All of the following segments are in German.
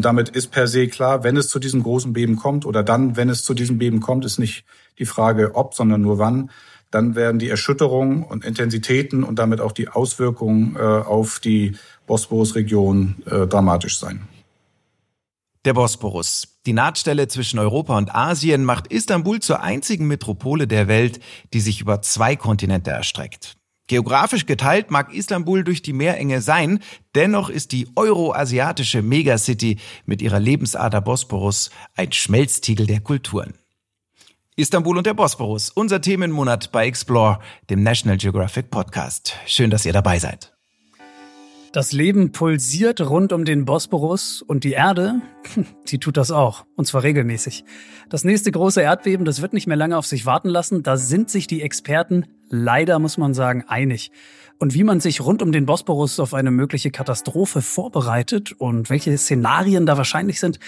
Und damit ist per se klar, wenn es zu diesem großen Beben kommt oder dann, wenn es zu diesem Beben kommt, ist nicht die Frage ob, sondern nur wann, dann werden die Erschütterungen und Intensitäten und damit auch die Auswirkungen äh, auf die Bosporus-Region äh, dramatisch sein. Der Bosporus. Die Nahtstelle zwischen Europa und Asien macht Istanbul zur einzigen Metropole der Welt, die sich über zwei Kontinente erstreckt. Geografisch geteilt mag Istanbul durch die Meerenge sein, dennoch ist die euroasiatische Megacity mit ihrer Lebensader Bosporus ein Schmelztiegel der Kulturen. Istanbul und der Bosporus, unser Themenmonat bei Explore, dem National Geographic Podcast. Schön, dass ihr dabei seid. Das Leben pulsiert rund um den Bosporus und die Erde, die tut das auch. Und zwar regelmäßig. Das nächste große Erdbeben, das wird nicht mehr lange auf sich warten lassen. Da sind sich die Experten leider, muss man sagen, einig. Und wie man sich rund um den Bosporus auf eine mögliche Katastrophe vorbereitet und welche Szenarien da wahrscheinlich sind,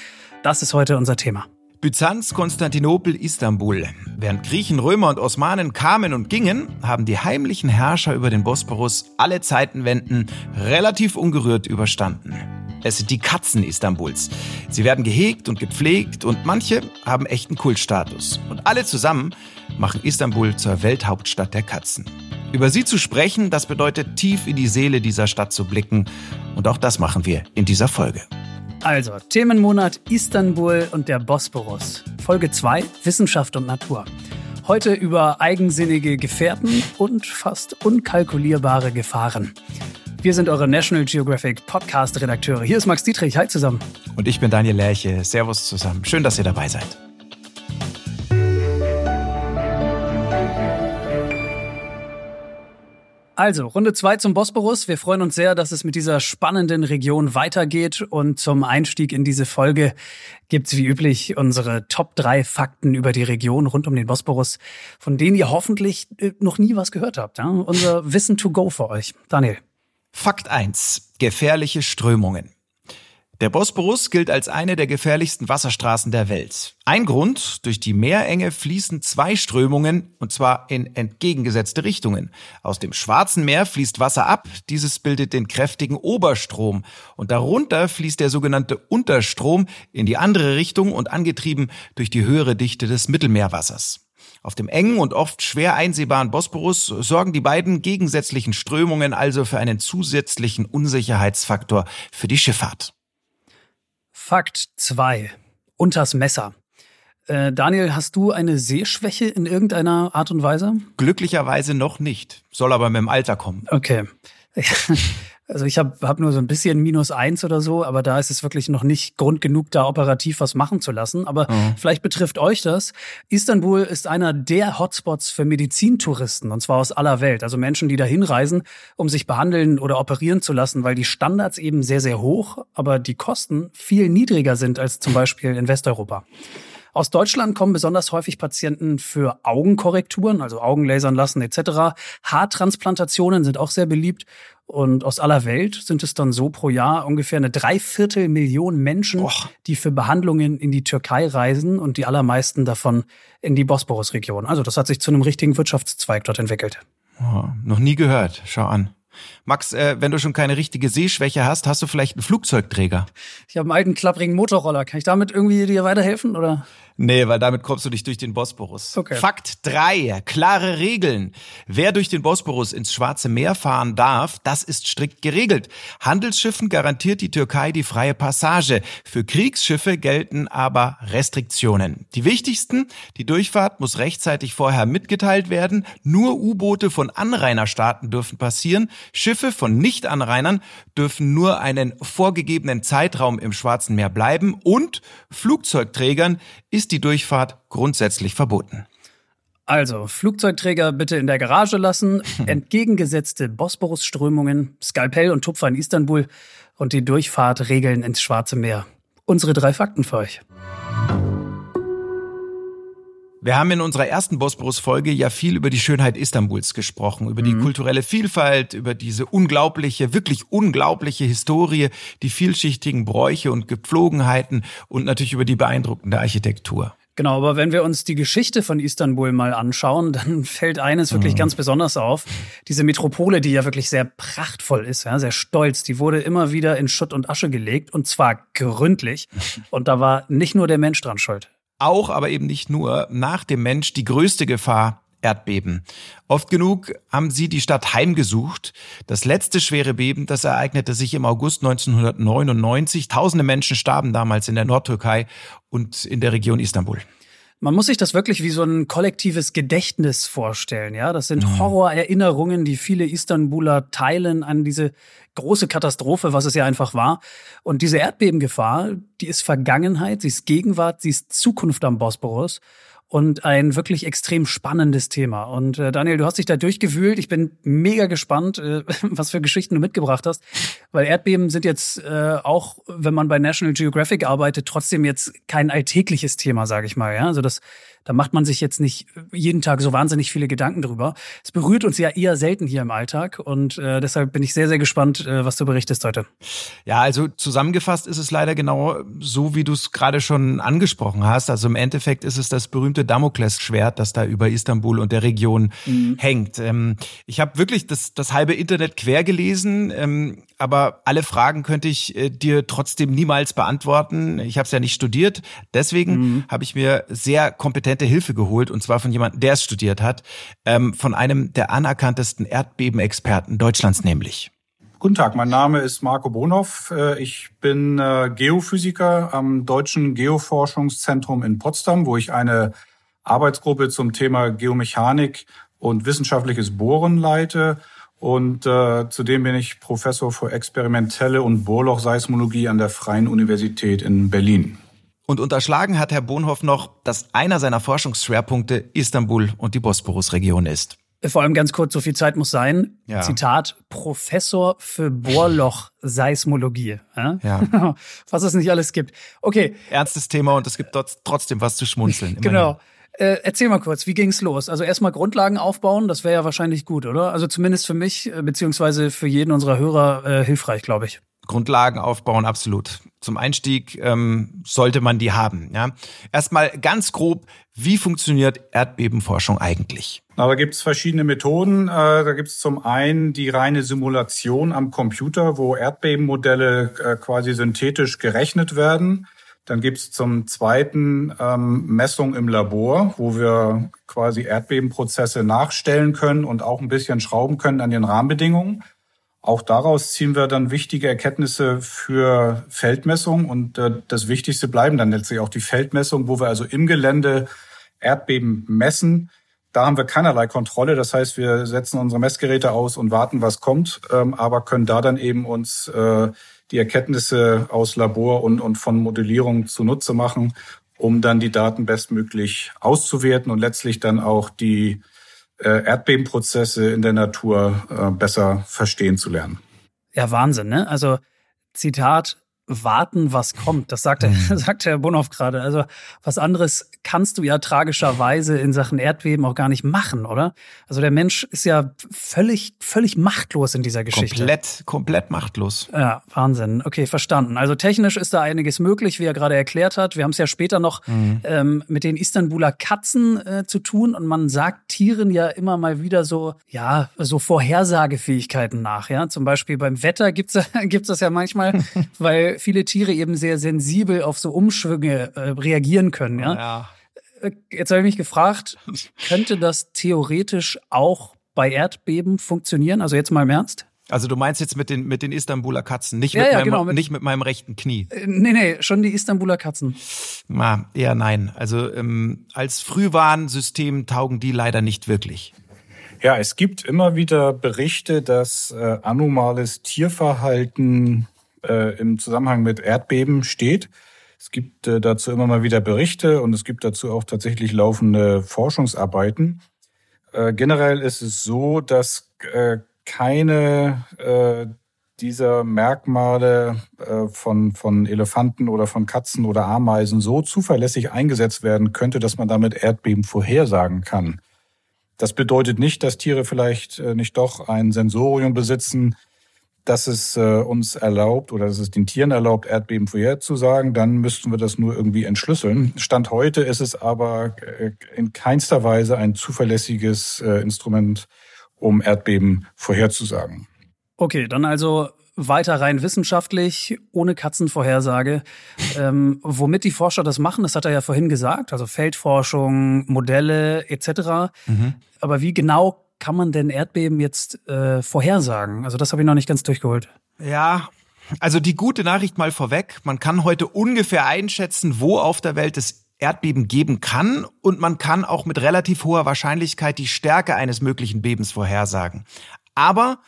das ist heute unser Thema. Byzanz, Konstantinopel, Istanbul. Während Griechen, Römer und Osmanen kamen und gingen, haben die heimlichen Herrscher über den Bosporus alle Zeitenwenden relativ ungerührt überstanden. Es sind die Katzen Istanbuls. Sie werden gehegt und gepflegt und manche haben echten Kultstatus. Und alle zusammen machen Istanbul zur Welthauptstadt der Katzen. Über sie zu sprechen, das bedeutet tief in die Seele dieser Stadt zu blicken. Und auch das machen wir in dieser Folge. Also, Themenmonat Istanbul und der Bosporus. Folge 2, Wissenschaft und Natur. Heute über eigensinnige Gefährten und fast unkalkulierbare Gefahren. Wir sind eure National Geographic Podcast-Redakteure. Hier ist Max Dietrich. Hi zusammen. Und ich bin Daniel Lerche. Servus zusammen. Schön, dass ihr dabei seid. Also, Runde zwei zum Bosporus. Wir freuen uns sehr, dass es mit dieser spannenden Region weitergeht. Und zum Einstieg in diese Folge gibt's wie üblich unsere Top drei Fakten über die Region rund um den Bosporus, von denen ihr hoffentlich äh, noch nie was gehört habt. Ja? Unser Wissen to go für euch. Daniel. Fakt eins: Gefährliche Strömungen. Der Bosporus gilt als eine der gefährlichsten Wasserstraßen der Welt. Ein Grund, durch die Meerenge fließen zwei Strömungen, und zwar in entgegengesetzte Richtungen. Aus dem Schwarzen Meer fließt Wasser ab, dieses bildet den kräftigen Oberstrom, und darunter fließt der sogenannte Unterstrom in die andere Richtung und angetrieben durch die höhere Dichte des Mittelmeerwassers. Auf dem engen und oft schwer einsehbaren Bosporus sorgen die beiden gegensätzlichen Strömungen also für einen zusätzlichen Unsicherheitsfaktor für die Schifffahrt. Fakt 2. Unters Messer. Äh, Daniel, hast du eine Sehschwäche in irgendeiner Art und Weise? Glücklicherweise noch nicht. Soll aber mit dem Alter kommen. Okay. Also ich habe hab nur so ein bisschen minus eins oder so, aber da ist es wirklich noch nicht Grund genug, da operativ was machen zu lassen. Aber mhm. vielleicht betrifft euch das. Istanbul ist einer der Hotspots für Medizintouristen, und zwar aus aller Welt. Also Menschen, die da hinreisen, um sich behandeln oder operieren zu lassen, weil die Standards eben sehr, sehr hoch, aber die Kosten viel niedriger sind als zum Beispiel in Westeuropa. Aus Deutschland kommen besonders häufig Patienten für Augenkorrekturen, also Augenlasern lassen etc. Haartransplantationen sind auch sehr beliebt. Und aus aller Welt sind es dann so pro Jahr ungefähr eine Dreiviertelmillion Menschen, Och. die für Behandlungen in die Türkei reisen und die allermeisten davon in die Bosporus-Region. Also das hat sich zu einem richtigen Wirtschaftszweig dort entwickelt. Oh, noch nie gehört. Schau an. Max, äh, wenn du schon keine richtige Sehschwäche hast, hast du vielleicht einen Flugzeugträger? Ich habe einen alten klapprigen Motorroller. Kann ich damit irgendwie dir weiterhelfen oder? Nee, weil damit kommst du nicht durch den Bosporus. Okay. Fakt drei: Klare Regeln. Wer durch den Bosporus ins Schwarze Meer fahren darf, das ist strikt geregelt. Handelsschiffen garantiert die Türkei die freie Passage. Für Kriegsschiffe gelten aber Restriktionen. Die wichtigsten, die Durchfahrt muss rechtzeitig vorher mitgeteilt werden. Nur U-Boote von Anrainerstaaten dürfen passieren. Schiffe von Nicht-Anrainern dürfen nur einen vorgegebenen Zeitraum im Schwarzen Meer bleiben und Flugzeugträgern ist die Durchfahrt grundsätzlich verboten. Also, Flugzeugträger bitte in der Garage lassen, entgegengesetzte Bosporus-Strömungen, Skalpell und Tupfer in Istanbul und die Durchfahrt regeln ins Schwarze Meer. Unsere drei Fakten für euch. Wir haben in unserer ersten Bosporus-Folge ja viel über die Schönheit Istanbuls gesprochen, über die mhm. kulturelle Vielfalt, über diese unglaubliche, wirklich unglaubliche Historie, die vielschichtigen Bräuche und Gepflogenheiten und natürlich über die beeindruckende Architektur. Genau, aber wenn wir uns die Geschichte von Istanbul mal anschauen, dann fällt eines wirklich mhm. ganz besonders auf. Diese Metropole, die ja wirklich sehr prachtvoll ist, ja, sehr stolz, die wurde immer wieder in Schutt und Asche gelegt und zwar gründlich. Und da war nicht nur der Mensch dran schuld. Auch, aber eben nicht nur, nach dem Mensch die größte Gefahr Erdbeben. Oft genug haben sie die Stadt heimgesucht. Das letzte schwere Beben, das ereignete sich im August 1999. Tausende Menschen starben damals in der Nordtürkei und in der Region Istanbul. Man muss sich das wirklich wie so ein kollektives Gedächtnis vorstellen, ja. Das sind mhm. Horrorerinnerungen, die viele Istanbuler teilen an diese große Katastrophe, was es ja einfach war. Und diese Erdbebengefahr, die ist Vergangenheit, sie ist Gegenwart, sie ist Zukunft am Bosporus und ein wirklich extrem spannendes Thema. Und äh, Daniel, du hast dich da durchgewühlt. Ich bin mega gespannt, äh, was für Geschichten du mitgebracht hast, weil Erdbeben sind jetzt äh, auch, wenn man bei National Geographic arbeitet, trotzdem jetzt kein alltägliches Thema, sage ich mal. Ja, also das da macht man sich jetzt nicht jeden Tag so wahnsinnig viele Gedanken drüber. Es berührt uns ja eher selten hier im Alltag und äh, deshalb bin ich sehr, sehr gespannt, äh, was du berichtest heute. Ja, also zusammengefasst ist es leider genau so, wie du es gerade schon angesprochen hast. Also im Endeffekt ist es das berühmte Damoklesschwert, das da über Istanbul und der Region mhm. hängt. Ähm, ich habe wirklich das, das halbe Internet quer gelesen, ähm, aber alle Fragen könnte ich äh, dir trotzdem niemals beantworten. Ich habe es ja nicht studiert. Deswegen mhm. habe ich mir sehr kompetente Hilfe geholt und zwar von jemandem, der es studiert hat, ähm, von einem der anerkanntesten Erdbebenexperten Deutschlands nämlich. Guten Tag, mein Name ist Marco Bonhoff. Äh, ich bin äh, Geophysiker am Deutschen Geoforschungszentrum in Potsdam, wo ich eine Arbeitsgruppe zum Thema Geomechanik und wissenschaftliches Bohren leite und äh, zudem bin ich Professor für experimentelle und Bohrlochseismologie an der Freien Universität in Berlin. Und unterschlagen hat Herr Bohnhoff noch, dass einer seiner Forschungsschwerpunkte Istanbul und die Bosporusregion ist. Vor allem ganz kurz, so viel Zeit muss sein. Ja. Zitat, Professor für Bohrlochseismologie. Ja? ja. Was es nicht alles gibt. Okay. Ernstes Thema und es gibt trotzdem was zu schmunzeln. genau. Äh, erzähl mal kurz, wie ging's los? Also erstmal Grundlagen aufbauen, das wäre ja wahrscheinlich gut, oder? Also zumindest für mich, äh, beziehungsweise für jeden unserer Hörer äh, hilfreich, glaube ich. Grundlagen aufbauen, absolut. Zum Einstieg ähm, sollte man die haben. Ja? Erstmal ganz grob, wie funktioniert Erdbebenforschung eigentlich? Na, da gibt es verschiedene Methoden. Äh, da gibt es zum einen die reine Simulation am Computer, wo Erdbebenmodelle äh, quasi synthetisch gerechnet werden. Dann gibt's zum Zweiten ähm, Messung im Labor, wo wir quasi Erdbebenprozesse nachstellen können und auch ein bisschen schrauben können an den Rahmenbedingungen. Auch daraus ziehen wir dann wichtige Erkenntnisse für Feldmessung und äh, das Wichtigste bleiben dann letztlich auch die Feldmessung, wo wir also im Gelände Erdbeben messen. Da haben wir keinerlei Kontrolle. Das heißt, wir setzen unsere Messgeräte aus und warten, was kommt, ähm, aber können da dann eben uns äh, die Erkenntnisse aus Labor und, und von Modellierung zunutze machen, um dann die Daten bestmöglich auszuwerten und letztlich dann auch die äh, Erdbebenprozesse in der Natur äh, besser verstehen zu lernen. Ja, Wahnsinn, ne? Also Zitat, warten, was kommt. Das sagt, mhm. sagt Herr Bonhoff gerade. Also was anderes kannst du ja tragischerweise in Sachen Erdbeben auch gar nicht machen, oder? Also der Mensch ist ja völlig, völlig machtlos in dieser Geschichte. Komplett, komplett machtlos. Ja, Wahnsinn. Okay, verstanden. Also technisch ist da einiges möglich, wie er gerade erklärt hat. Wir haben es ja später noch mhm. ähm, mit den Istanbuler Katzen äh, zu tun und man sagt Tieren ja immer mal wieder so, ja, so Vorhersagefähigkeiten nach. Ja, zum Beispiel beim Wetter gibt's gibt's das ja manchmal, weil viele Tiere eben sehr sensibel auf so Umschwünge äh, reagieren können. Ja. ja. Äh, jetzt habe ich mich gefragt, könnte das theoretisch auch bei Erdbeben funktionieren? Also jetzt mal im Ernst? Also du meinst jetzt mit den, mit den Istanbuler Katzen, nicht, ja, mit, ja, meinem, genau, mit, nicht mit meinem rechten Knie. Äh, nee, nee, schon die Istanbuler Katzen. Na, eher nein. Also ähm, als Frühwarnsystem taugen die leider nicht wirklich. Ja, es gibt immer wieder Berichte, dass äh, anomales Tierverhalten äh, im Zusammenhang mit Erdbeben steht. Es gibt äh, dazu immer mal wieder Berichte und es gibt dazu auch tatsächlich laufende Forschungsarbeiten. Äh, generell ist es so, dass keine dieser Merkmale von, von Elefanten oder von Katzen oder Ameisen so zuverlässig eingesetzt werden könnte, dass man damit Erdbeben vorhersagen kann. Das bedeutet nicht, dass Tiere vielleicht nicht doch ein Sensorium besitzen, dass es äh, uns erlaubt oder dass es den Tieren erlaubt, Erdbeben vorherzusagen, dann müssten wir das nur irgendwie entschlüsseln. Stand heute ist es aber äh, in keinster Weise ein zuverlässiges äh, Instrument, um Erdbeben vorherzusagen. Okay, dann also weiter rein wissenschaftlich, ohne Katzenvorhersage. Ähm, womit die Forscher das machen, das hat er ja vorhin gesagt, also Feldforschung, Modelle etc. Mhm. Aber wie genau kann man denn Erdbeben jetzt äh, vorhersagen? Also das habe ich noch nicht ganz durchgeholt. Ja, also die gute Nachricht mal vorweg, man kann heute ungefähr einschätzen, wo auf der Welt es Erdbeben geben kann und man kann auch mit relativ hoher Wahrscheinlichkeit die Stärke eines möglichen Bebens vorhersagen. Aber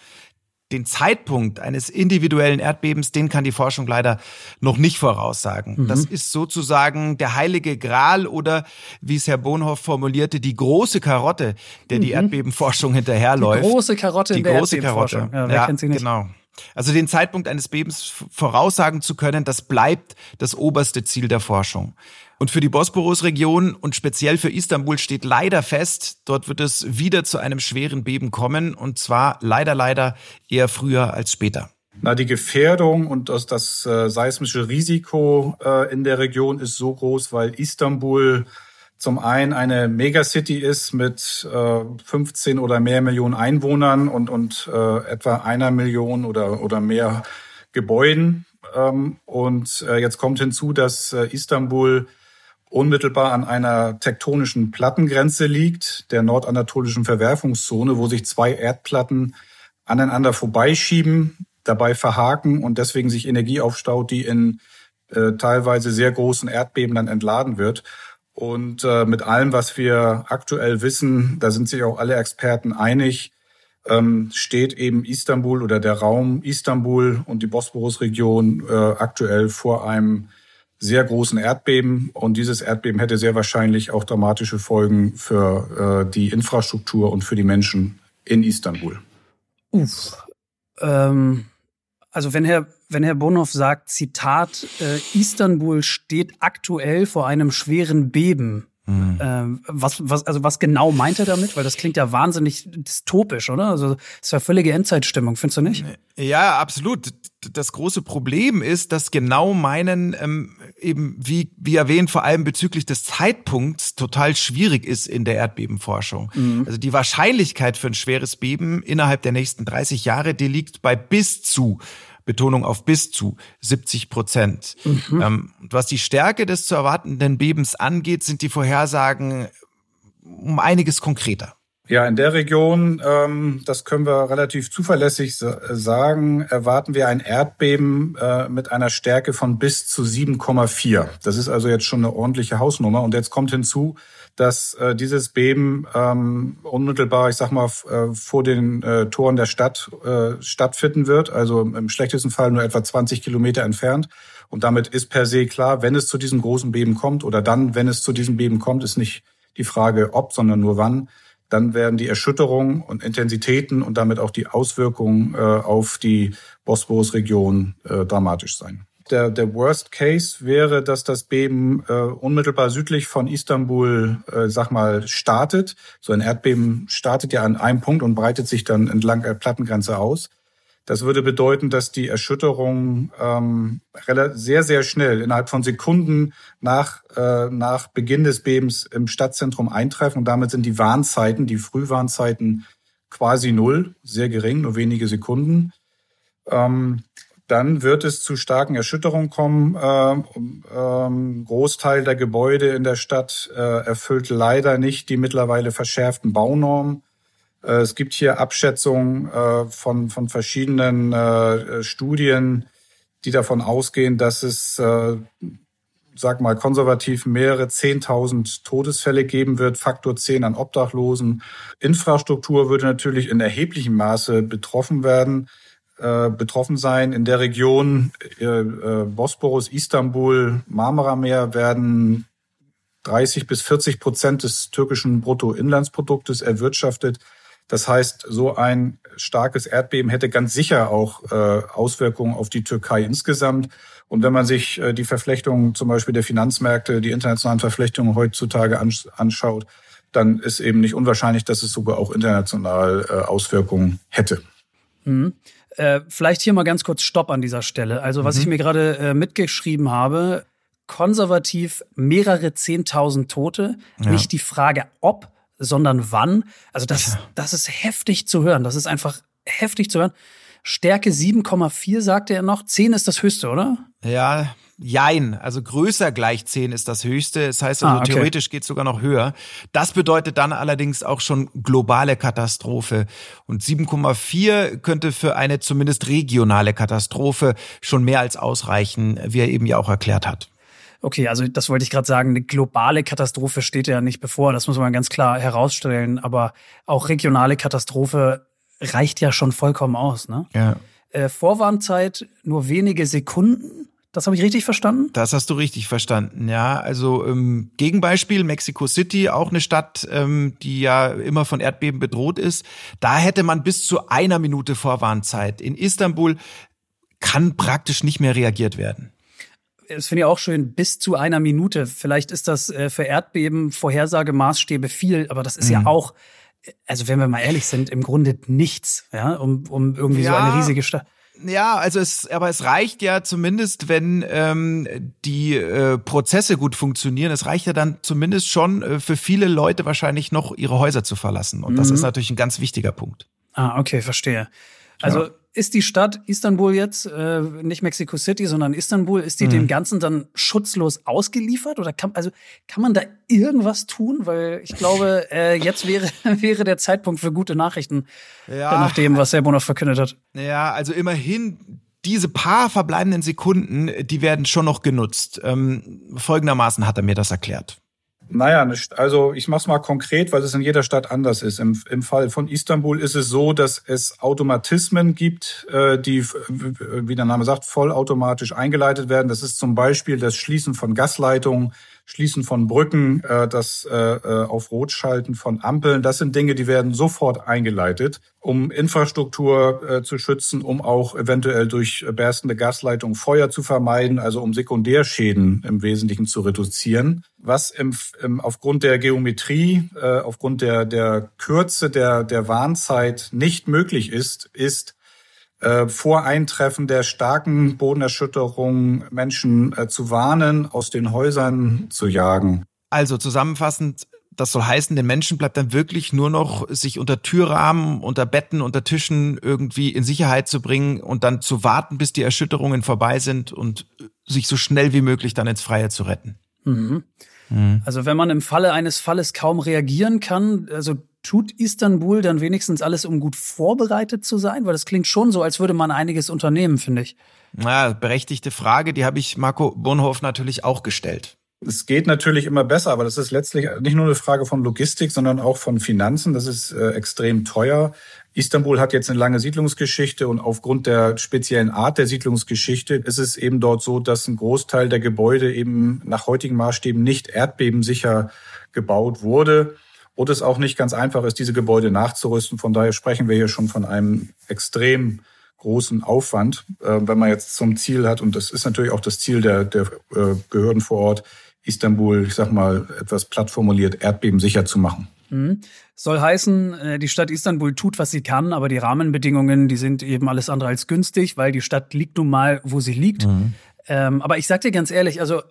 den Zeitpunkt eines individuellen Erdbebens, den kann die Forschung leider noch nicht voraussagen. Mhm. Das ist sozusagen der heilige Gral oder, wie es Herr Bonhoff formulierte, die große Karotte, der die mhm. Erdbebenforschung hinterherläuft. Die große Karotte die in der große Karotte. Ja, wer ja, kennt sie nicht? Genau. Also den Zeitpunkt eines Bebens voraussagen zu können, das bleibt das oberste Ziel der Forschung. Und für die Bosporus-Region und speziell für Istanbul steht leider fest, dort wird es wieder zu einem schweren Beben kommen und zwar leider, leider eher früher als später. Na, die Gefährdung und das, das äh, seismische Risiko äh, in der Region ist so groß, weil Istanbul zum einen eine Megacity ist mit äh, 15 oder mehr Millionen Einwohnern und, und äh, etwa einer Million oder, oder mehr Gebäuden. Ähm, und äh, jetzt kommt hinzu, dass äh, Istanbul unmittelbar an einer tektonischen Plattengrenze liegt, der nordanatolischen Verwerfungszone, wo sich zwei Erdplatten aneinander vorbeischieben, dabei verhaken und deswegen sich Energie aufstaut, die in äh, teilweise sehr großen Erdbeben dann entladen wird. Und äh, mit allem, was wir aktuell wissen, da sind sich auch alle Experten einig, ähm, steht eben Istanbul oder der Raum Istanbul und die Bosporus-Region äh, aktuell vor einem sehr großen Erdbeben und dieses Erdbeben hätte sehr wahrscheinlich auch dramatische Folgen für äh, die Infrastruktur und für die Menschen in Istanbul. Uff. Ähm, also wenn Herr, wenn Herr Bonhoff sagt, Zitat, äh, Istanbul steht aktuell vor einem schweren Beben, Mhm. Ähm, was, was, also was genau meint er damit? Weil das klingt ja wahnsinnig dystopisch, oder? Also ist ja völlige Endzeitstimmung, findest du nicht? Ja, absolut. Das große Problem ist, dass genau meinen ähm, eben, wie, wie erwähnt, vor allem bezüglich des Zeitpunkts total schwierig ist in der Erdbebenforschung. Mhm. Also die Wahrscheinlichkeit für ein schweres Beben innerhalb der nächsten 30 Jahre, die liegt bei bis zu Betonung auf bis zu 70 Prozent. Mhm. Ähm, was die Stärke des zu erwartenden Bebens angeht, sind die Vorhersagen um einiges konkreter. Ja, in der Region, ähm, das können wir relativ zuverlässig sagen, erwarten wir ein Erdbeben äh, mit einer Stärke von bis zu 7,4. Das ist also jetzt schon eine ordentliche Hausnummer. Und jetzt kommt hinzu, dass äh, dieses Beben ähm, unmittelbar, ich sag mal, äh, vor den äh, Toren der Stadt äh, stattfinden wird, also im schlechtesten Fall nur etwa 20 Kilometer entfernt. Und damit ist per se klar, wenn es zu diesem großen Beben kommt oder dann, wenn es zu diesem Beben kommt, ist nicht die Frage ob, sondern nur wann, dann werden die Erschütterungen und Intensitäten und damit auch die Auswirkungen äh, auf die Bosporus-Region äh, dramatisch sein. Der, der Worst Case wäre, dass das Beben äh, unmittelbar südlich von Istanbul, äh, sag mal, startet. So ein Erdbeben startet ja an einem Punkt und breitet sich dann entlang der Plattengrenze aus. Das würde bedeuten, dass die Erschütterung ähm, sehr, sehr schnell, innerhalb von Sekunden nach, äh, nach Beginn des Bebens im Stadtzentrum eintreffen. Und damit sind die Warnzeiten, die Frühwarnzeiten quasi null, sehr gering, nur wenige Sekunden. Ähm, dann wird es zu starken Erschütterungen kommen. Ähm, ähm, Großteil der Gebäude in der Stadt äh, erfüllt leider nicht die mittlerweile verschärften Baunormen. Äh, es gibt hier Abschätzungen äh, von, von verschiedenen äh, Studien, die davon ausgehen, dass es, sag mal, konservativ mehrere Zehntausend Todesfälle geben wird, Faktor 10 an Obdachlosen. Infrastruktur würde natürlich in erheblichem Maße betroffen werden betroffen sein. In der Region Bosporus, Istanbul, Marmarameer werden 30 bis 40 Prozent des türkischen Bruttoinlandsproduktes erwirtschaftet. Das heißt, so ein starkes Erdbeben hätte ganz sicher auch äh, Auswirkungen auf die Türkei insgesamt. Und wenn man sich äh, die Verflechtungen zum Beispiel der Finanzmärkte, die internationalen Verflechtungen heutzutage anschaut, dann ist eben nicht unwahrscheinlich, dass es sogar auch international äh, Auswirkungen hätte. Mhm. Äh, vielleicht hier mal ganz kurz Stopp an dieser Stelle. Also was mhm. ich mir gerade äh, mitgeschrieben habe, konservativ mehrere Zehntausend Tote, ja. nicht die Frage ob, sondern wann. Also das, das ist heftig zu hören. Das ist einfach heftig zu hören. Stärke 7,4 sagte er noch. 10 ist das höchste, oder? Ja, Jein, also größer gleich 10 ist das höchste. Das heißt also, ah, okay. theoretisch geht es sogar noch höher. Das bedeutet dann allerdings auch schon globale Katastrophe. Und 7,4 könnte für eine zumindest regionale Katastrophe schon mehr als ausreichen, wie er eben ja auch erklärt hat. Okay, also das wollte ich gerade sagen, eine globale Katastrophe steht ja nicht bevor, das muss man ganz klar herausstellen, aber auch regionale Katastrophe reicht ja schon vollkommen aus, ne? Ja. Äh, Vorwarnzeit nur wenige Sekunden das habe ich richtig verstanden? Das hast du richtig verstanden, ja. Also ähm, Gegenbeispiel, Mexico City, auch eine Stadt, ähm, die ja immer von Erdbeben bedroht ist. Da hätte man bis zu einer Minute Vorwarnzeit. In Istanbul kann praktisch nicht mehr reagiert werden. Das finde ich auch schön, bis zu einer Minute. Vielleicht ist das äh, für Erdbeben Vorhersagemaßstäbe viel, aber das ist mhm. ja auch, also wenn wir mal ehrlich sind, im Grunde nichts, ja, um, um irgendwie ja. so eine riesige Stadt. Ja, also es, aber es reicht ja zumindest, wenn ähm, die äh, Prozesse gut funktionieren. Es reicht ja dann zumindest schon äh, für viele Leute wahrscheinlich noch ihre Häuser zu verlassen. Und mhm. das ist natürlich ein ganz wichtiger Punkt. Ah, okay, verstehe. Also ja ist die Stadt Istanbul jetzt, äh, nicht Mexico City, sondern Istanbul, ist die mhm. dem Ganzen dann schutzlos ausgeliefert? Oder kann, also, kann man da irgendwas tun? Weil ich glaube, äh, jetzt wäre, wäre der Zeitpunkt für gute Nachrichten, ja. nach dem, was Serbo noch verkündet hat. Ja, also immerhin diese paar verbleibenden Sekunden, die werden schon noch genutzt. Ähm, folgendermaßen hat er mir das erklärt. Naja, also ich mache es mal konkret, weil es in jeder Stadt anders ist. Im, Im Fall von Istanbul ist es so, dass es Automatismen gibt, äh, die, wie der Name sagt, vollautomatisch eingeleitet werden. Das ist zum Beispiel das Schließen von Gasleitungen, Schließen von Brücken, äh, das äh, äh, auf Rot schalten von Ampeln, das sind Dinge, die werden sofort eingeleitet, um Infrastruktur äh, zu schützen, um auch eventuell durch berstende Gasleitungen Feuer zu vermeiden, also um Sekundärschäden im Wesentlichen zu reduzieren. Was im, im, aufgrund der Geometrie, äh, aufgrund der, der Kürze der, der Warnzeit nicht möglich ist, ist äh, vor Eintreffen der starken Bodenerschütterung Menschen äh, zu warnen, aus den Häusern zu jagen. Also zusammenfassend, das soll heißen, den Menschen bleibt dann wirklich nur noch, sich unter Türrahmen, unter Betten, unter Tischen irgendwie in Sicherheit zu bringen und dann zu warten, bis die Erschütterungen vorbei sind und sich so schnell wie möglich dann ins Freie zu retten. Mhm. Mhm. Also wenn man im Falle eines Falles kaum reagieren kann, also tut Istanbul dann wenigstens alles, um gut vorbereitet zu sein? Weil das klingt schon so, als würde man einiges unternehmen, finde ich. Na, berechtigte Frage, die habe ich Marco Bonhoff natürlich auch gestellt. Es geht natürlich immer besser, aber das ist letztlich nicht nur eine Frage von Logistik, sondern auch von Finanzen. Das ist äh, extrem teuer. Istanbul hat jetzt eine lange Siedlungsgeschichte und aufgrund der speziellen Art der Siedlungsgeschichte ist es eben dort so, dass ein Großteil der Gebäude eben nach heutigen Maßstäben nicht erdbebensicher gebaut wurde und es auch nicht ganz einfach ist, diese Gebäude nachzurüsten. Von daher sprechen wir hier schon von einem extrem großen Aufwand, äh, wenn man jetzt zum Ziel hat, und das ist natürlich auch das Ziel der, der äh, Behörden vor Ort, Istanbul, ich sag mal, etwas platt formuliert, erdbebensicher zu machen. Mhm. Soll heißen, äh, die Stadt Istanbul tut, was sie kann, aber die Rahmenbedingungen, die sind eben alles andere als günstig, weil die Stadt liegt nun mal, wo sie liegt. Mhm. Ähm, aber ich sag dir ganz ehrlich, also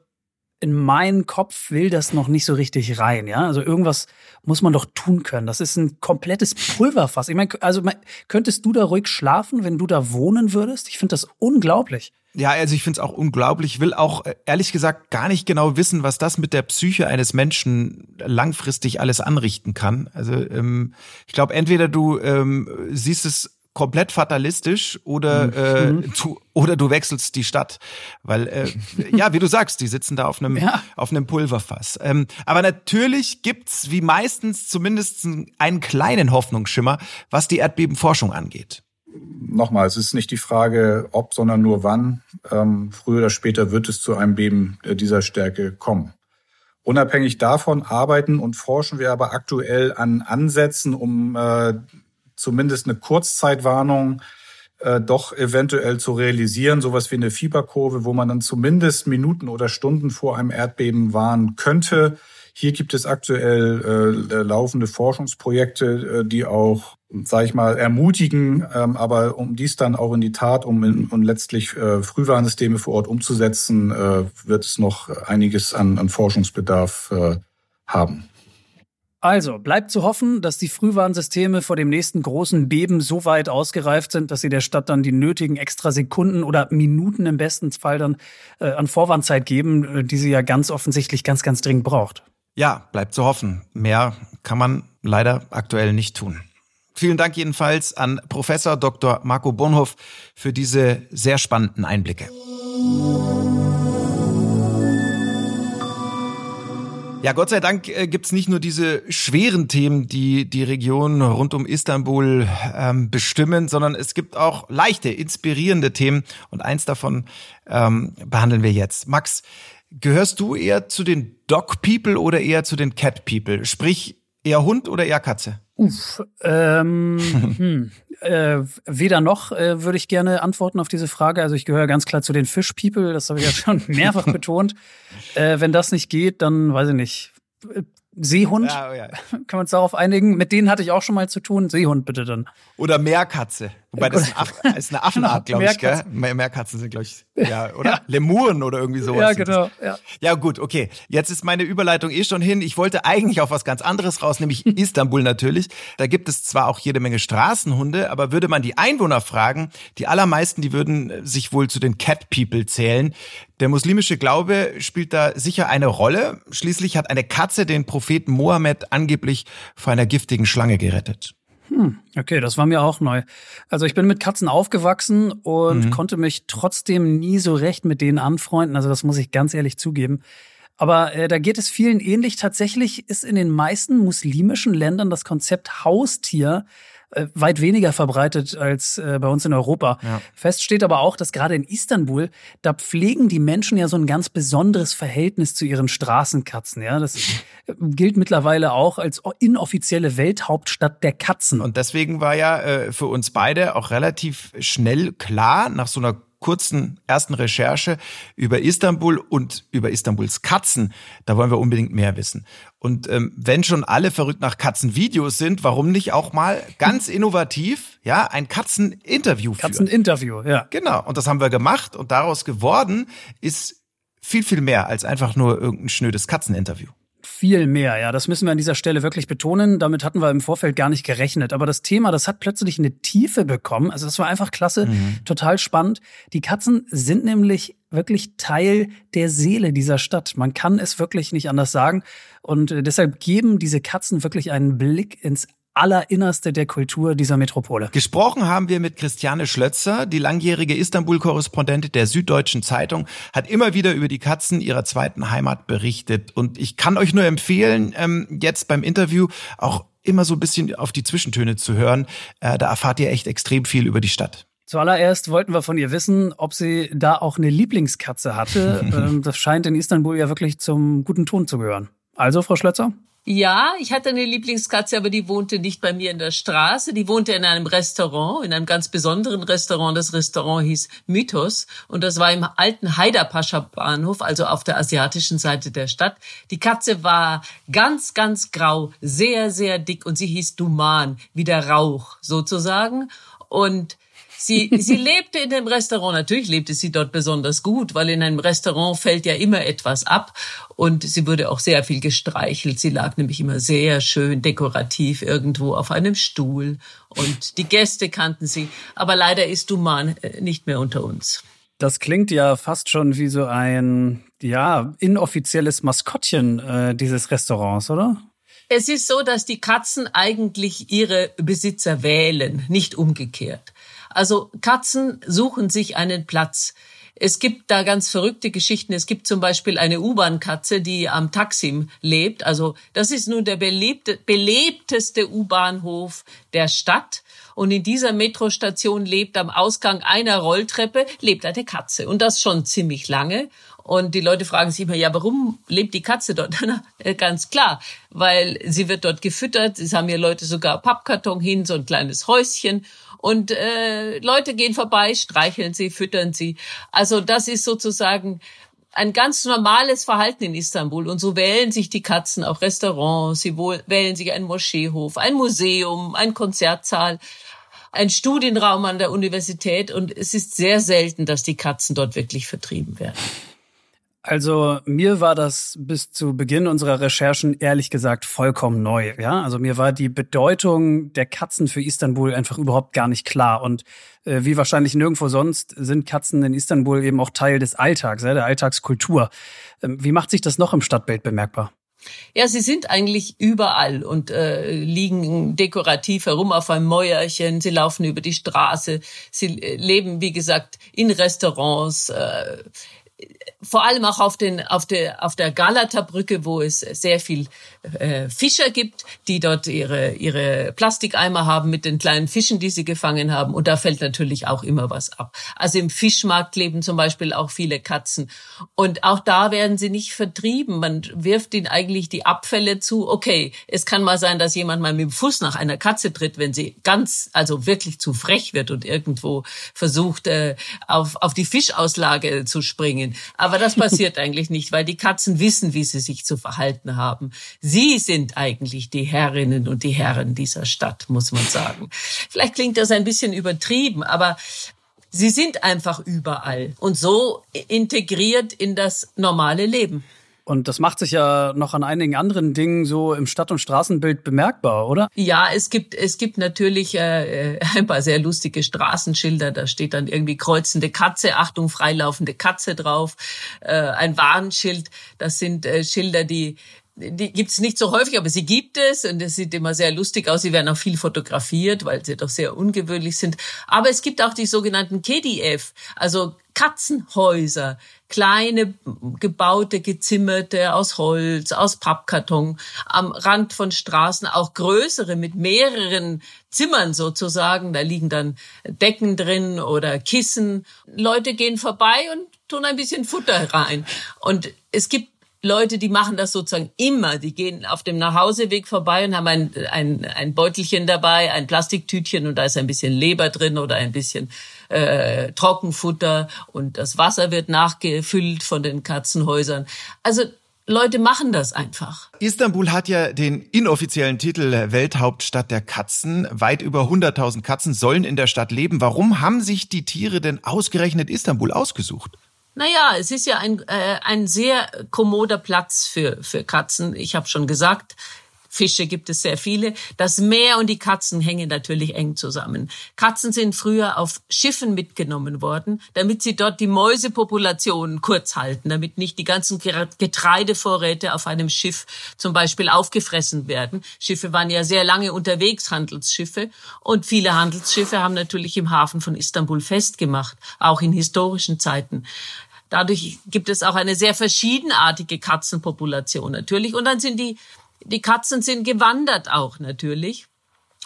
in meinen Kopf will das noch nicht so richtig rein, ja. Also irgendwas muss man doch tun können. Das ist ein komplettes Pulverfass. Ich meine, also könntest du da ruhig schlafen, wenn du da wohnen würdest? Ich finde das unglaublich. Ja, also ich finde es auch unglaublich. Ich will auch äh, ehrlich gesagt gar nicht genau wissen, was das mit der Psyche eines Menschen langfristig alles anrichten kann. Also ähm, ich glaube, entweder du ähm, siehst es komplett fatalistisch oder mhm. äh, du, oder du wechselst die Stadt, weil äh, ja, wie du sagst, die sitzen da auf einem ja. auf einem Pulverfass. Ähm, aber natürlich gibt's wie meistens zumindest einen kleinen Hoffnungsschimmer, was die Erdbebenforschung angeht. Nochmal, es ist nicht die Frage, ob, sondern nur wann. Ähm, früher oder später wird es zu einem Beben dieser Stärke kommen. Unabhängig davon arbeiten und forschen wir aber aktuell an Ansätzen, um äh, zumindest eine Kurzzeitwarnung äh, doch eventuell zu realisieren, sowas wie eine Fieberkurve, wo man dann zumindest Minuten oder Stunden vor einem Erdbeben warnen könnte. Hier gibt es aktuell äh, laufende Forschungsprojekte, äh, die auch, sage ich mal, ermutigen, ähm, aber um dies dann auch in die Tat, um in, und letztlich äh, Frühwarnsysteme vor Ort umzusetzen, äh, wird es noch einiges an, an Forschungsbedarf äh, haben. Also bleibt zu hoffen, dass die Frühwarnsysteme vor dem nächsten großen Beben so weit ausgereift sind, dass sie der Stadt dann die nötigen extra Sekunden oder Minuten im besten Fall dann äh, an Vorwarnzeit geben, äh, die sie ja ganz offensichtlich ganz, ganz dringend braucht. Ja, bleibt zu hoffen. Mehr kann man leider aktuell nicht tun. Vielen Dank jedenfalls an Professor Dr. Marco Bonhoff für diese sehr spannenden Einblicke. Ja, Gott sei Dank äh, gibt's nicht nur diese schweren Themen, die die Region rund um Istanbul ähm, bestimmen, sondern es gibt auch leichte, inspirierende Themen und eins davon ähm, behandeln wir jetzt. Max, gehörst du eher zu den Dog People oder eher zu den Cat People? Sprich, eher Hund oder eher Katze? Uff, ähm, hm, äh, weder noch äh, würde ich gerne antworten auf diese Frage. Also ich gehöre ganz klar zu den Fish People, das habe ich ja schon mehrfach betont. Äh, wenn das nicht geht, dann weiß ich nicht. Seehund, ja, oh ja. können wir uns darauf einigen? Mit denen hatte ich auch schon mal zu tun. Seehund bitte dann. Oder Meerkatze. Wobei das ist, eine, ist eine Affenart, glaube ich, gell? Meerkatzen sind, glaube ich, ja, oder? Ja. Lemuren oder irgendwie sowas. Ja, genau. Ja. ja, gut, okay. Jetzt ist meine Überleitung eh schon hin. Ich wollte eigentlich auf was ganz anderes raus, nämlich Istanbul natürlich. Da gibt es zwar auch jede Menge Straßenhunde, aber würde man die Einwohner fragen, die allermeisten, die würden sich wohl zu den Cat People zählen. Der muslimische Glaube spielt da sicher eine Rolle. Schließlich hat eine Katze den Propheten Mohammed angeblich vor einer giftigen Schlange gerettet. Hm, okay, das war mir auch neu. Also ich bin mit Katzen aufgewachsen und mhm. konnte mich trotzdem nie so recht mit denen anfreunden. Also das muss ich ganz ehrlich zugeben. Aber äh, da geht es vielen ähnlich. Tatsächlich ist in den meisten muslimischen Ländern das Konzept Haustier weit weniger verbreitet als äh, bei uns in Europa. Ja. Fest steht aber auch, dass gerade in Istanbul, da pflegen die Menschen ja so ein ganz besonderes Verhältnis zu ihren Straßenkatzen. Ja, das gilt mittlerweile auch als inoffizielle Welthauptstadt der Katzen. Und deswegen war ja äh, für uns beide auch relativ schnell klar, nach so einer kurzen ersten Recherche über Istanbul und über Istanbuls Katzen. Da wollen wir unbedingt mehr wissen. Und ähm, wenn schon alle verrückt nach Katzenvideos sind, warum nicht auch mal ganz innovativ, ja, ein Katzeninterview führen? Katzeninterview, ja. Genau. Und das haben wir gemacht und daraus geworden ist viel, viel mehr als einfach nur irgendein schnödes Katzeninterview viel mehr, ja. Das müssen wir an dieser Stelle wirklich betonen. Damit hatten wir im Vorfeld gar nicht gerechnet. Aber das Thema, das hat plötzlich eine Tiefe bekommen. Also das war einfach klasse, mhm. total spannend. Die Katzen sind nämlich wirklich Teil der Seele dieser Stadt. Man kann es wirklich nicht anders sagen. Und äh, deshalb geben diese Katzen wirklich einen Blick ins Allerinnerste der Kultur dieser Metropole. Gesprochen haben wir mit Christiane Schlötzer, die langjährige Istanbul-Korrespondentin der Süddeutschen Zeitung, hat immer wieder über die Katzen ihrer zweiten Heimat berichtet. Und ich kann euch nur empfehlen, ähm, jetzt beim Interview auch immer so ein bisschen auf die Zwischentöne zu hören. Äh, da erfahrt ihr echt extrem viel über die Stadt. Zuallererst wollten wir von ihr wissen, ob sie da auch eine Lieblingskatze hatte. Ähm, das scheint in Istanbul ja wirklich zum guten Ton zu gehören. Also, Frau Schlötzer? Ja, ich hatte eine Lieblingskatze, aber die wohnte nicht bei mir in der Straße. Die wohnte in einem Restaurant, in einem ganz besonderen Restaurant. Das Restaurant hieß Mythos und das war im alten Haiderpascha Bahnhof, also auf der asiatischen Seite der Stadt. Die Katze war ganz, ganz grau, sehr, sehr dick und sie hieß Duman, wie der Rauch sozusagen. Und Sie, sie lebte in dem Restaurant. Natürlich lebte sie dort besonders gut, weil in einem Restaurant fällt ja immer etwas ab. Und sie wurde auch sehr viel gestreichelt. Sie lag nämlich immer sehr schön dekorativ irgendwo auf einem Stuhl. Und die Gäste kannten sie. Aber leider ist Duman äh, nicht mehr unter uns. Das klingt ja fast schon wie so ein, ja, inoffizielles Maskottchen äh, dieses Restaurants, oder? Es ist so, dass die Katzen eigentlich ihre Besitzer wählen, nicht umgekehrt. Also Katzen suchen sich einen Platz. Es gibt da ganz verrückte Geschichten. Es gibt zum Beispiel eine U-Bahn-Katze, die am Taksim lebt. Also das ist nun der belebte, belebteste U-Bahnhof der Stadt. Und in dieser Metrostation lebt am Ausgang einer Rolltreppe lebt eine Katze. Und das schon ziemlich lange. Und die Leute fragen sich immer, ja, warum lebt die Katze dort? Äh, ganz klar, weil sie wird dort gefüttert. Es haben hier Leute sogar Pappkarton hin, so ein kleines Häuschen. Und äh, Leute gehen vorbei, streicheln sie, füttern sie. Also das ist sozusagen ein ganz normales Verhalten in Istanbul. Und so wählen sich die Katzen auch Restaurants, sie wählen sich einen Moscheehof, ein Museum, ein Konzertsaal, ein Studienraum an der Universität. Und es ist sehr selten, dass die Katzen dort wirklich vertrieben werden. Also mir war das bis zu Beginn unserer Recherchen ehrlich gesagt vollkommen neu. Ja, also mir war die Bedeutung der Katzen für Istanbul einfach überhaupt gar nicht klar. Und äh, wie wahrscheinlich nirgendwo sonst sind Katzen in Istanbul eben auch Teil des Alltags, ja, der Alltagskultur. Ähm, wie macht sich das noch im Stadtbild bemerkbar? Ja, sie sind eigentlich überall und äh, liegen dekorativ herum auf einem Mäuerchen. Sie laufen über die Straße. Sie äh, leben, wie gesagt, in Restaurants. Äh, vor allem auch auf, den, auf, der, auf der Galata-Brücke, wo es sehr viel äh, Fischer gibt, die dort ihre, ihre Plastikeimer haben mit den kleinen Fischen, die sie gefangen haben. Und da fällt natürlich auch immer was ab. Also im Fischmarkt leben zum Beispiel auch viele Katzen. Und auch da werden sie nicht vertrieben. Man wirft ihnen eigentlich die Abfälle zu. Okay, es kann mal sein, dass jemand mal mit dem Fuß nach einer Katze tritt, wenn sie ganz, also wirklich zu frech wird und irgendwo versucht, äh, auf, auf die Fischauslage zu springen. Aber das passiert eigentlich nicht, weil die Katzen wissen, wie sie sich zu verhalten haben. Sie sind eigentlich die Herrinnen und die Herren dieser Stadt, muss man sagen. Vielleicht klingt das ein bisschen übertrieben, aber sie sind einfach überall und so integriert in das normale Leben. Und das macht sich ja noch an einigen anderen Dingen so im Stadt- und Straßenbild bemerkbar, oder? Ja, es gibt es gibt natürlich äh, ein paar sehr lustige Straßenschilder. Da steht dann irgendwie kreuzende Katze, Achtung, freilaufende Katze drauf. Äh, ein Warnschild. Das sind äh, Schilder, die die gibt's nicht so häufig, aber sie gibt es und es sieht immer sehr lustig aus. Sie werden auch viel fotografiert, weil sie doch sehr ungewöhnlich sind. Aber es gibt auch die sogenannten KDF, also Katzenhäuser, kleine gebaute, gezimmerte aus Holz, aus Pappkarton, am Rand von Straßen, auch größere mit mehreren Zimmern sozusagen. Da liegen dann Decken drin oder Kissen. Leute gehen vorbei und tun ein bisschen Futter rein. Und es gibt Leute, die machen das sozusagen immer. Die gehen auf dem Nachhauseweg vorbei und haben ein, ein, ein Beutelchen dabei, ein Plastiktütchen und da ist ein bisschen Leber drin oder ein bisschen äh, Trockenfutter und das Wasser wird nachgefüllt von den Katzenhäusern. Also Leute machen das einfach. Istanbul hat ja den inoffiziellen Titel Welthauptstadt der Katzen. Weit über 100.000 Katzen sollen in der Stadt leben. Warum haben sich die Tiere denn ausgerechnet Istanbul ausgesucht? Naja, es ist ja ein, äh, ein sehr kommoder Platz für, für Katzen. Ich habe schon gesagt, Fische gibt es sehr viele. Das Meer und die Katzen hängen natürlich eng zusammen. Katzen sind früher auf Schiffen mitgenommen worden, damit sie dort die Mäusepopulationen kurz halten, damit nicht die ganzen Getreidevorräte auf einem Schiff zum Beispiel aufgefressen werden. Schiffe waren ja sehr lange unterwegs, Handelsschiffe. Und viele Handelsschiffe haben natürlich im Hafen von Istanbul festgemacht, auch in historischen Zeiten. Dadurch gibt es auch eine sehr verschiedenartige Katzenpopulation natürlich. Und dann sind die die Katzen sind gewandert auch natürlich.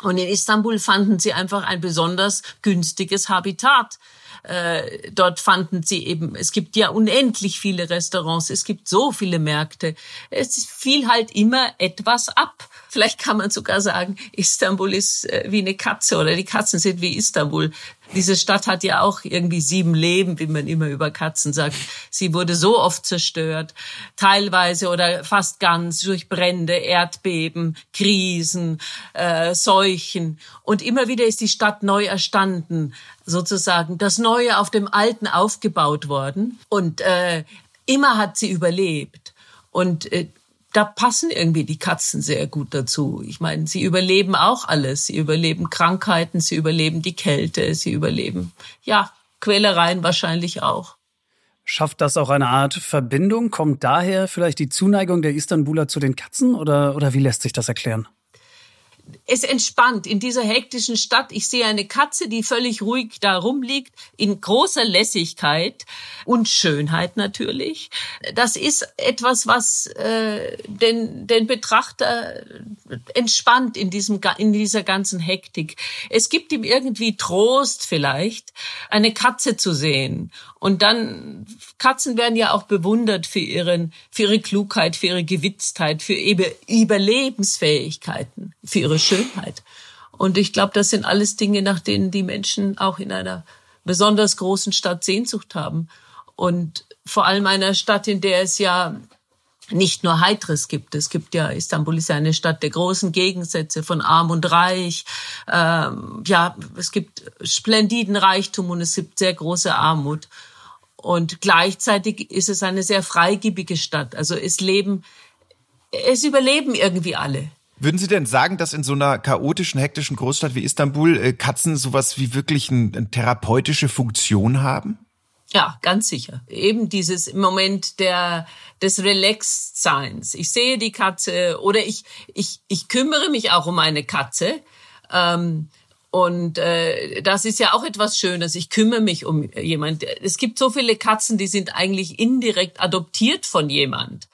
Und in Istanbul fanden sie einfach ein besonders günstiges Habitat. Äh, dort fanden sie eben, es gibt ja unendlich viele Restaurants, es gibt so viele Märkte. Es fiel halt immer etwas ab. Vielleicht kann man sogar sagen, Istanbul ist äh, wie eine Katze oder die Katzen sind wie Istanbul. Diese Stadt hat ja auch irgendwie sieben Leben, wie man immer über Katzen sagt. Sie wurde so oft zerstört, teilweise oder fast ganz durch Brände, Erdbeben, Krisen, äh, Seuchen. Und immer wieder ist die Stadt neu erstanden, sozusagen das Neue auf dem Alten aufgebaut worden. Und äh, immer hat sie überlebt. Und äh, da passen irgendwie die Katzen sehr gut dazu. Ich meine, sie überleben auch alles. Sie überleben Krankheiten, sie überleben die Kälte, sie überleben, ja, Quälereien wahrscheinlich auch. Schafft das auch eine Art Verbindung? Kommt daher vielleicht die Zuneigung der Istanbuler zu den Katzen oder, oder wie lässt sich das erklären? Es entspannt in dieser hektischen Stadt. Ich sehe eine Katze, die völlig ruhig da rumliegt, in großer Lässigkeit und Schönheit natürlich. Das ist etwas, was äh, den, den Betrachter entspannt in, diesem, in dieser ganzen Hektik. Es gibt ihm irgendwie Trost vielleicht, eine Katze zu sehen. Und dann, Katzen werden ja auch bewundert für, ihren, für ihre Klugheit, für ihre Gewitztheit, für ihre Überlebensfähigkeiten, für ihre Schönheit. Und ich glaube, das sind alles Dinge, nach denen die Menschen auch in einer besonders großen Stadt Sehnsucht haben. Und vor allem einer Stadt, in der es ja nicht nur Heitres gibt. Es gibt ja, Istanbul ist ja eine Stadt der großen Gegensätze von arm und reich. Ähm, ja, es gibt splendiden Reichtum und es gibt sehr große Armut. Und gleichzeitig ist es eine sehr freigebige Stadt. Also es leben, es überleben irgendwie alle. Würden Sie denn sagen, dass in so einer chaotischen, hektischen Großstadt wie Istanbul äh, Katzen sowas wie wirklich eine therapeutische Funktion haben? Ja, ganz sicher. Eben dieses Moment der, des Relaxed-Seins. Ich sehe die Katze oder ich, ich, ich kümmere mich auch um eine Katze. Ähm, und äh, das ist ja auch etwas Schönes. Ich kümmere mich um jemand. Es gibt so viele Katzen, die sind eigentlich indirekt adoptiert von jemand.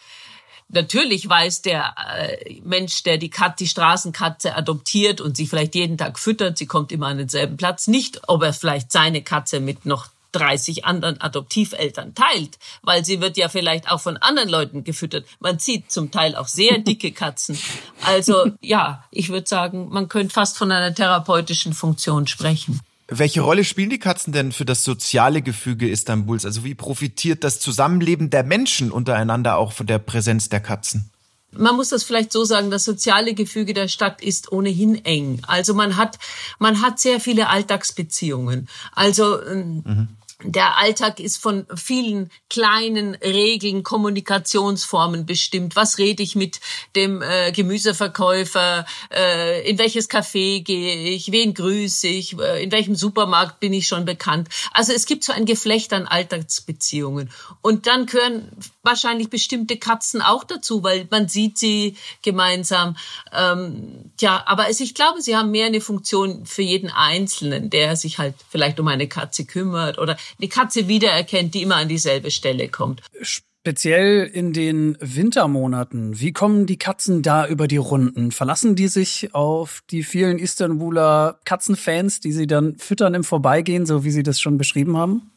Natürlich weiß der äh, Mensch, der die Kat, die Straßenkatze adoptiert und sie vielleicht jeden Tag füttert, sie kommt immer an denselben Platz, nicht, ob er vielleicht seine Katze mit noch 30 anderen Adoptiveltern teilt, weil sie wird ja vielleicht auch von anderen Leuten gefüttert. Man sieht zum Teil auch sehr dicke Katzen. Also ja, ich würde sagen, man könnte fast von einer therapeutischen Funktion sprechen. Welche Rolle spielen die Katzen denn für das soziale Gefüge Istanbuls? Also wie profitiert das Zusammenleben der Menschen untereinander auch von der Präsenz der Katzen? man muss das vielleicht so sagen, das soziale Gefüge der Stadt ist ohnehin eng. Also man hat, man hat sehr viele Alltagsbeziehungen. Also ähm, mhm der Alltag ist von vielen kleinen Regeln, Kommunikationsformen bestimmt. Was rede ich mit dem äh, Gemüseverkäufer? Äh, in welches Café gehe ich? Wen grüße ich? Äh, in welchem Supermarkt bin ich schon bekannt? Also es gibt so ein Geflecht an Alltagsbeziehungen. Und dann gehören wahrscheinlich bestimmte Katzen auch dazu, weil man sieht sie gemeinsam. Ähm, ja, aber es, ich glaube, sie haben mehr eine Funktion für jeden Einzelnen, der sich halt vielleicht um eine Katze kümmert oder eine Katze wiedererkennt, die immer an dieselbe Stelle kommt. Speziell in den Wintermonaten, wie kommen die Katzen da über die Runden? Verlassen die sich auf die vielen Istanbuler Katzenfans, die sie dann füttern im Vorbeigehen, so wie Sie das schon beschrieben haben?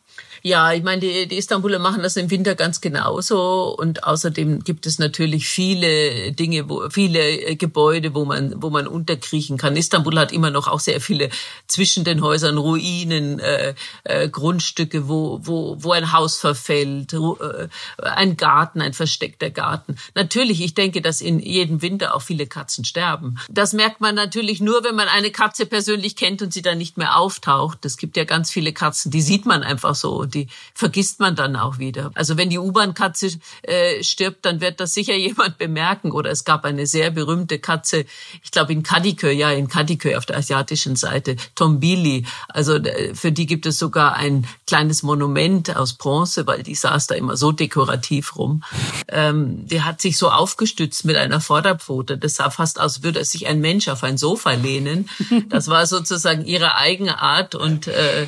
Ja, ich meine, die, die Istanbuler machen das im Winter ganz genauso und außerdem gibt es natürlich viele Dinge, wo viele äh, Gebäude, wo man wo man unterkriechen kann. Istanbul hat immer noch auch sehr viele zwischen den Häusern Ruinen, äh, äh, Grundstücke, wo wo wo ein Haus verfällt, äh, ein Garten, ein versteckter Garten. Natürlich, ich denke, dass in jedem Winter auch viele Katzen sterben. Das merkt man natürlich nur, wenn man eine Katze persönlich kennt und sie dann nicht mehr auftaucht. Es gibt ja ganz viele Katzen, die sieht man einfach so die vergisst man dann auch wieder. Also wenn die U-Bahn-Katze äh, stirbt, dann wird das sicher jemand bemerken. Oder es gab eine sehr berühmte Katze, ich glaube in Kadikö, ja in Kadikö auf der asiatischen Seite, Tombili. Also äh, für die gibt es sogar ein kleines Monument aus Bronze, weil die saß da immer so dekorativ rum. Ähm, die hat sich so aufgestützt mit einer Vorderpfote. Das sah fast aus, würde sich ein Mensch auf ein Sofa lehnen. Das war sozusagen ihre eigene Art und äh,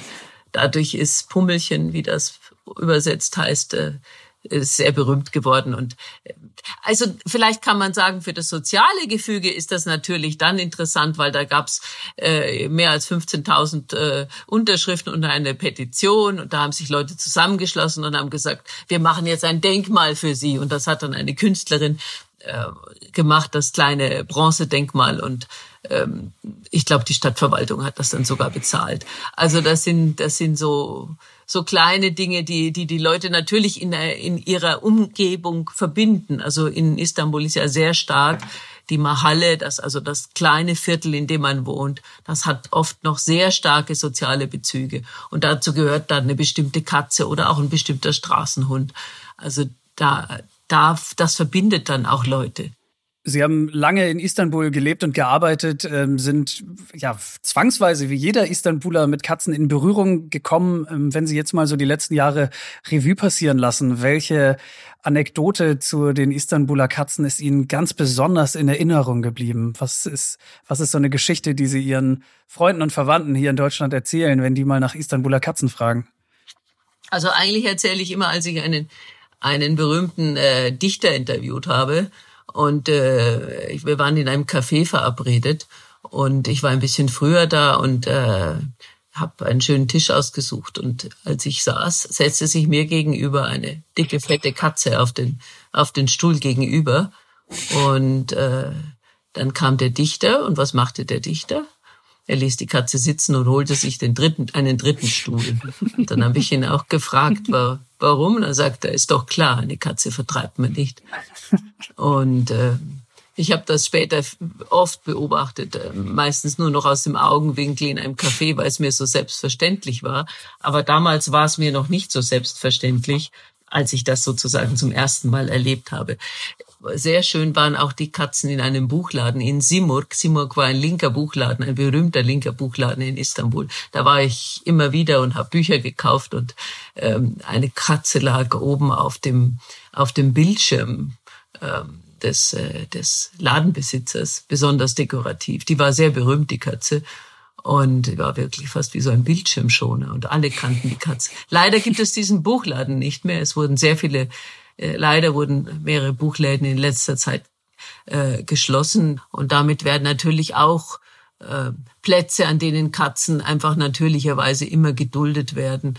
dadurch ist Pummelchen, wie das übersetzt heißt, äh, ist sehr berühmt geworden. Und äh, also vielleicht kann man sagen, für das soziale Gefüge ist das natürlich dann interessant, weil da gab's äh, mehr als 15.000 äh, Unterschriften unter einer Petition und da haben sich Leute zusammengeschlossen und haben gesagt, wir machen jetzt ein Denkmal für sie. Und das hat dann eine Künstlerin äh, gemacht, das kleine Bronzedenkmal und ähm, ich glaube, die Stadtverwaltung hat das dann sogar bezahlt. Also das sind das sind so so kleine Dinge, die die die Leute natürlich in in ihrer Umgebung verbinden. Also in Istanbul ist ja sehr stark die Mahalle, das also das kleine Viertel, in dem man wohnt, das hat oft noch sehr starke soziale Bezüge und dazu gehört dann eine bestimmte Katze oder auch ein bestimmter Straßenhund. Also da darf das verbindet dann auch Leute. Sie haben lange in Istanbul gelebt und gearbeitet, ähm, sind ja zwangsweise wie jeder Istanbuler mit Katzen in Berührung gekommen. Ähm, wenn Sie jetzt mal so die letzten Jahre Revue passieren lassen, welche Anekdote zu den Istanbuler Katzen ist Ihnen ganz besonders in Erinnerung geblieben? Was ist, was ist so eine Geschichte, die Sie Ihren Freunden und Verwandten hier in Deutschland erzählen, wenn die mal nach Istanbuler Katzen fragen? Also eigentlich erzähle ich immer, als ich einen, einen berühmten äh, Dichter interviewt habe, und äh, wir waren in einem Café verabredet und ich war ein bisschen früher da und äh, habe einen schönen Tisch ausgesucht. Und als ich saß, setzte sich mir gegenüber eine dicke, fette Katze auf den, auf den Stuhl gegenüber. Und äh, dann kam der Dichter. Und was machte der Dichter? Er ließ die Katze sitzen und holte sich den dritten, einen dritten Stuhl. Und dann habe ich ihn auch gefragt, warum. Und er sagte, ist doch klar, eine Katze vertreibt man nicht. Und äh, ich habe das später oft beobachtet, äh, meistens nur noch aus dem Augenwinkel in einem Café, weil es mir so selbstverständlich war. Aber damals war es mir noch nicht so selbstverständlich, als ich das sozusagen zum ersten Mal erlebt habe. Sehr schön waren auch die Katzen in einem Buchladen in Simurg. Simurg war ein linker Buchladen, ein berühmter linker Buchladen in Istanbul. Da war ich immer wieder und habe Bücher gekauft und ähm, eine Katze lag oben auf dem auf dem Bildschirm. Ähm, des, äh, des Ladenbesitzers, besonders dekorativ. Die war sehr berühmt, die Katze. Und war wirklich fast wie so ein Bildschirmschoner. Und alle kannten die Katze. Leider gibt es diesen Buchladen nicht mehr. Es wurden sehr viele, leider wurden mehrere Buchläden in letzter Zeit äh, geschlossen. Und damit werden natürlich auch äh, Plätze, an denen Katzen einfach natürlicherweise immer geduldet werden,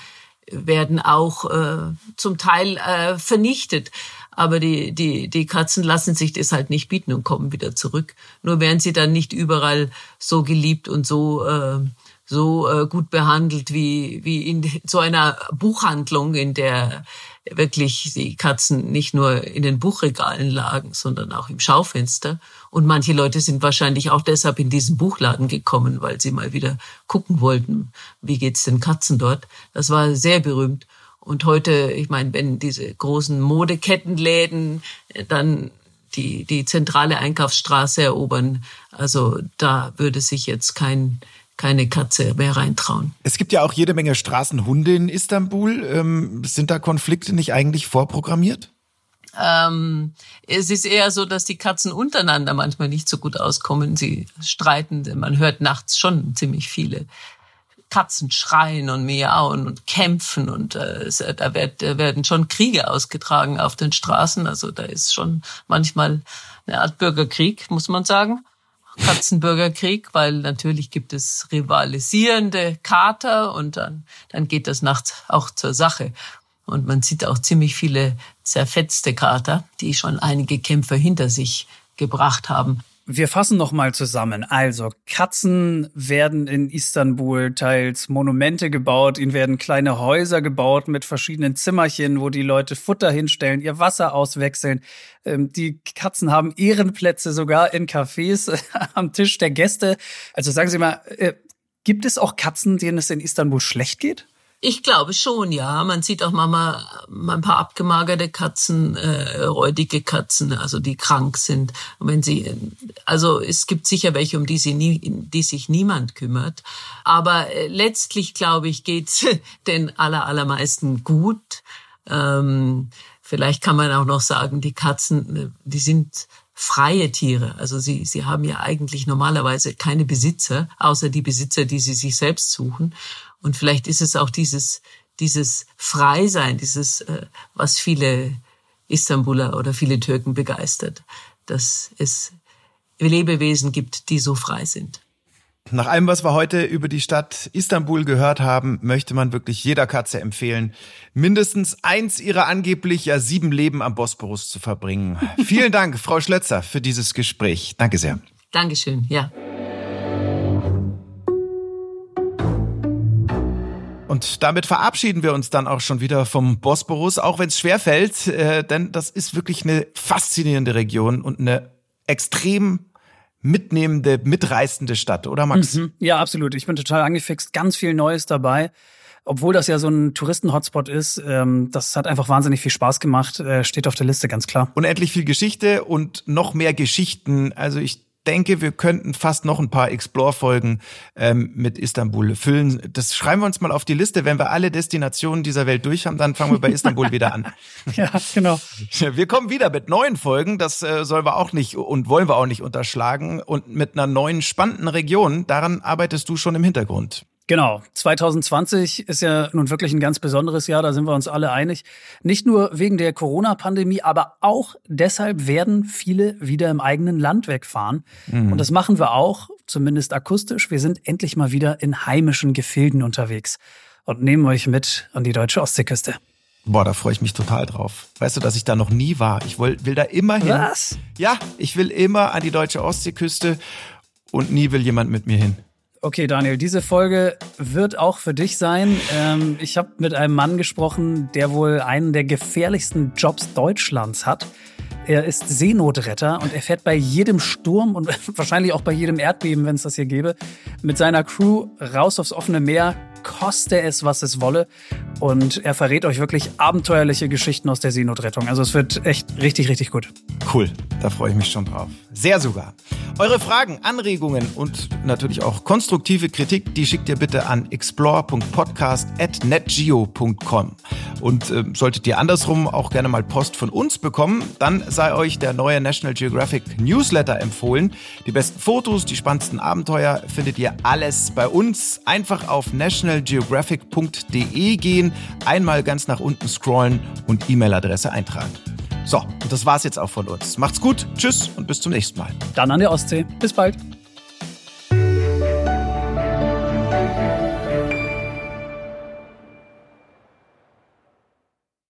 werden auch äh, zum Teil äh, vernichtet. Aber die, die, die Katzen lassen sich das halt nicht bieten und kommen wieder zurück. Nur werden sie dann nicht überall so geliebt und so, äh, so äh, gut behandelt wie, wie in so einer Buchhandlung, in der wirklich die Katzen nicht nur in den Buchregalen lagen, sondern auch im Schaufenster. Und manche Leute sind wahrscheinlich auch deshalb in diesen Buchladen gekommen, weil sie mal wieder gucken wollten, wie geht's den Katzen dort. Das war sehr berühmt. Und heute, ich meine, wenn diese großen Modekettenläden äh, dann die, die zentrale Einkaufsstraße erobern, also da würde sich jetzt kein, keine Katze mehr reintrauen. Es gibt ja auch jede Menge Straßenhunde in Istanbul. Ähm, sind da Konflikte nicht eigentlich vorprogrammiert? Ähm, es ist eher so, dass die Katzen untereinander manchmal nicht so gut auskommen. Sie streiten, man hört nachts schon ziemlich viele Katzen schreien und miauen und kämpfen und äh, da, wird, da werden schon Kriege ausgetragen auf den Straßen. Also da ist schon manchmal eine Art Bürgerkrieg, muss man sagen. Katzenbürgerkrieg, weil natürlich gibt es rivalisierende Kater und dann, dann geht das nachts auch zur Sache. Und man sieht auch ziemlich viele zerfetzte Kater, die schon einige Kämpfer hinter sich gebracht haben. Wir fassen noch mal zusammen. Also Katzen werden in Istanbul teils Monumente gebaut, ihnen werden kleine Häuser gebaut mit verschiedenen Zimmerchen, wo die Leute Futter hinstellen, ihr Wasser auswechseln. Ähm, die Katzen haben Ehrenplätze sogar in Cafés am Tisch der Gäste. Also sagen Sie mal, äh, gibt es auch Katzen, denen es in Istanbul schlecht geht? Ich glaube schon, ja. Man sieht auch mal ein paar abgemagerte Katzen, äh, räudige Katzen, also die krank sind. Und wenn sie, also es gibt sicher welche, um die, sie nie, die sich niemand kümmert. Aber äh, letztlich, glaube ich, geht's den aller, allermeisten gut. Ähm, vielleicht kann man auch noch sagen, die Katzen, äh, die sind freie Tiere. Also sie, sie haben ja eigentlich normalerweise keine Besitzer, außer die Besitzer, die sie sich selbst suchen. Und vielleicht ist es auch dieses, dieses Freisein, dieses, äh, was viele Istanbuler oder viele Türken begeistert, dass es Lebewesen gibt, die so frei sind. Nach allem, was wir heute über die Stadt Istanbul gehört haben, möchte man wirklich jeder Katze empfehlen, mindestens eins ihrer angeblich ja sieben Leben am Bosporus zu verbringen. Vielen Dank, Frau Schlötzer, für dieses Gespräch. Danke sehr. Dankeschön, ja. Und damit verabschieden wir uns dann auch schon wieder vom Bosporus, auch wenn es schwerfällt, äh, denn das ist wirklich eine faszinierende Region und eine extrem mitnehmende, mitreißende Stadt, oder Max? Mhm. Ja, absolut. Ich bin total angefixt. Ganz viel Neues dabei. Obwohl das ja so ein Touristen-Hotspot ist, ähm, das hat einfach wahnsinnig viel Spaß gemacht. Äh, steht auf der Liste, ganz klar. Unendlich viel Geschichte und noch mehr Geschichten. Also ich denke, wir könnten fast noch ein paar Explore-Folgen ähm, mit Istanbul füllen. Das schreiben wir uns mal auf die Liste. Wenn wir alle Destinationen dieser Welt durch haben, dann fangen wir bei Istanbul wieder an. Ja, genau. Wir kommen wieder mit neuen Folgen. Das äh, sollen wir auch nicht und wollen wir auch nicht unterschlagen. Und mit einer neuen spannenden Region. Daran arbeitest du schon im Hintergrund. Genau. 2020 ist ja nun wirklich ein ganz besonderes Jahr, da sind wir uns alle einig. Nicht nur wegen der Corona-Pandemie, aber auch deshalb werden viele wieder im eigenen Land wegfahren. Mhm. Und das machen wir auch, zumindest akustisch. Wir sind endlich mal wieder in heimischen Gefilden unterwegs und nehmen euch mit an die deutsche Ostseeküste. Boah, da freue ich mich total drauf. Weißt du, dass ich da noch nie war? Ich will, will da immer hin. Was? Ja, ich will immer an die deutsche Ostseeküste und nie will jemand mit mir hin. Okay, Daniel, diese Folge wird auch für dich sein. Ähm, ich habe mit einem Mann gesprochen, der wohl einen der gefährlichsten Jobs Deutschlands hat. Er ist Seenotretter und er fährt bei jedem Sturm und wahrscheinlich auch bei jedem Erdbeben, wenn es das hier gäbe, mit seiner Crew raus aufs offene Meer, koste es, was es wolle. Und er verrät euch wirklich abenteuerliche Geschichten aus der Seenotrettung. Also es wird echt richtig, richtig gut. Cool, da freue ich mich schon drauf. Sehr sogar. Eure Fragen, Anregungen und natürlich auch konstruktive Kritik, die schickt ihr bitte an explore.podcast.netgeo.com. Und äh, solltet ihr andersrum auch gerne mal Post von uns bekommen, dann sei euch der neue National Geographic Newsletter empfohlen. Die besten Fotos, die spannendsten Abenteuer findet ihr alles bei uns. Einfach auf nationalgeographic.de gehen, einmal ganz nach unten scrollen und E-Mail-Adresse eintragen. So, und das war's jetzt auch von uns. Macht's gut, tschüss und bis zum nächsten Mal. Dann an der Ostsee. Bis bald.